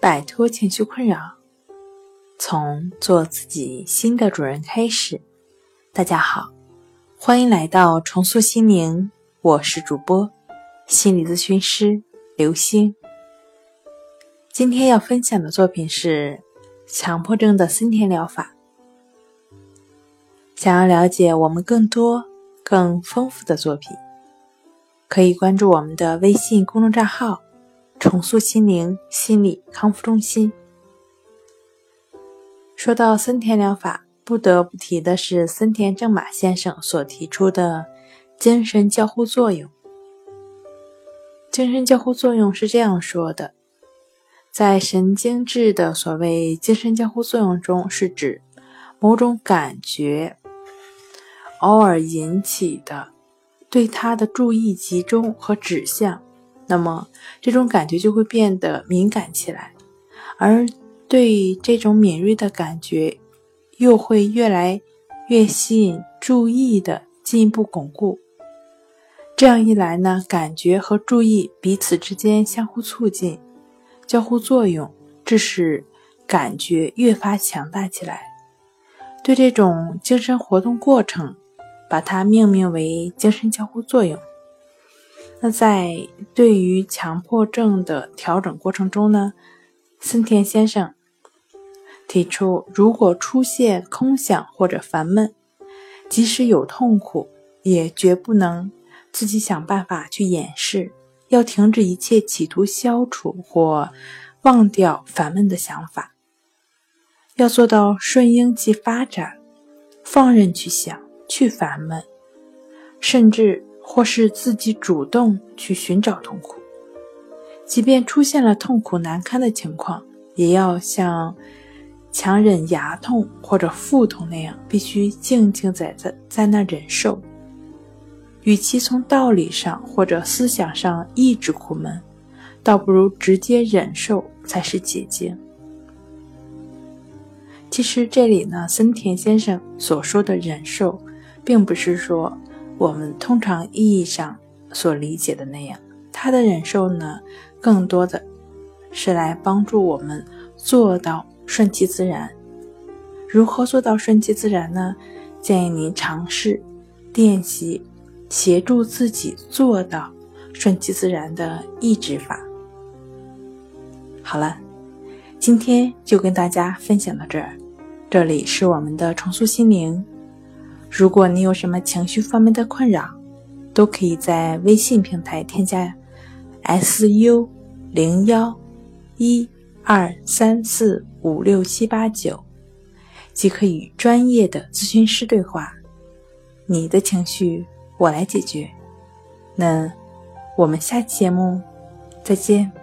摆脱情绪困扰，从做自己新的主人开始。大家好，欢迎来到重塑心灵，我是主播心理咨询师刘星。今天要分享的作品是强迫症的森田疗法。想要了解我们更多、更丰富的作品，可以关注我们的微信公众账号。重塑心灵心理康复中心。说到森田疗法，不得不提的是森田正马先生所提出的精神交互作用。精神交互作用是这样说的：在神经质的所谓精神交互作用中，是指某种感觉偶尔引起的，对他的注意集中和指向。那么，这种感觉就会变得敏感起来，而对这种敏锐的感觉，又会越来越吸引注意的进一步巩固。这样一来呢，感觉和注意彼此之间相互促进，交互作用，致使感觉越发强大起来。对这种精神活动过程，把它命名为精神交互作用。那在对于强迫症的调整过程中呢，森田先生提出，如果出现空想或者烦闷，即使有痛苦，也绝不能自己想办法去掩饰，要停止一切企图消除或忘掉烦闷的想法，要做到顺应其发展，放任去想，去烦闷，甚至。或是自己主动去寻找痛苦，即便出现了痛苦难堪的情况，也要像强忍牙痛或者腹痛那样，必须静静在在在那忍受。与其从道理上或者思想上抑制苦闷，倒不如直接忍受才是捷径。其实这里呢，森田先生所说的忍受，并不是说。我们通常意义上所理解的那样，他的忍受呢，更多的是来帮助我们做到顺其自然。如何做到顺其自然呢？建议您尝试练习协助自己做到顺其自然的抑制法。好了，今天就跟大家分享到这儿。这里是我们的重塑心灵。如果你有什么情绪方面的困扰，都可以在微信平台添加 “s u 零幺一二三四五六七八九”，即可与专业的咨询师对话。你的情绪我来解决。那我们下期节目再见。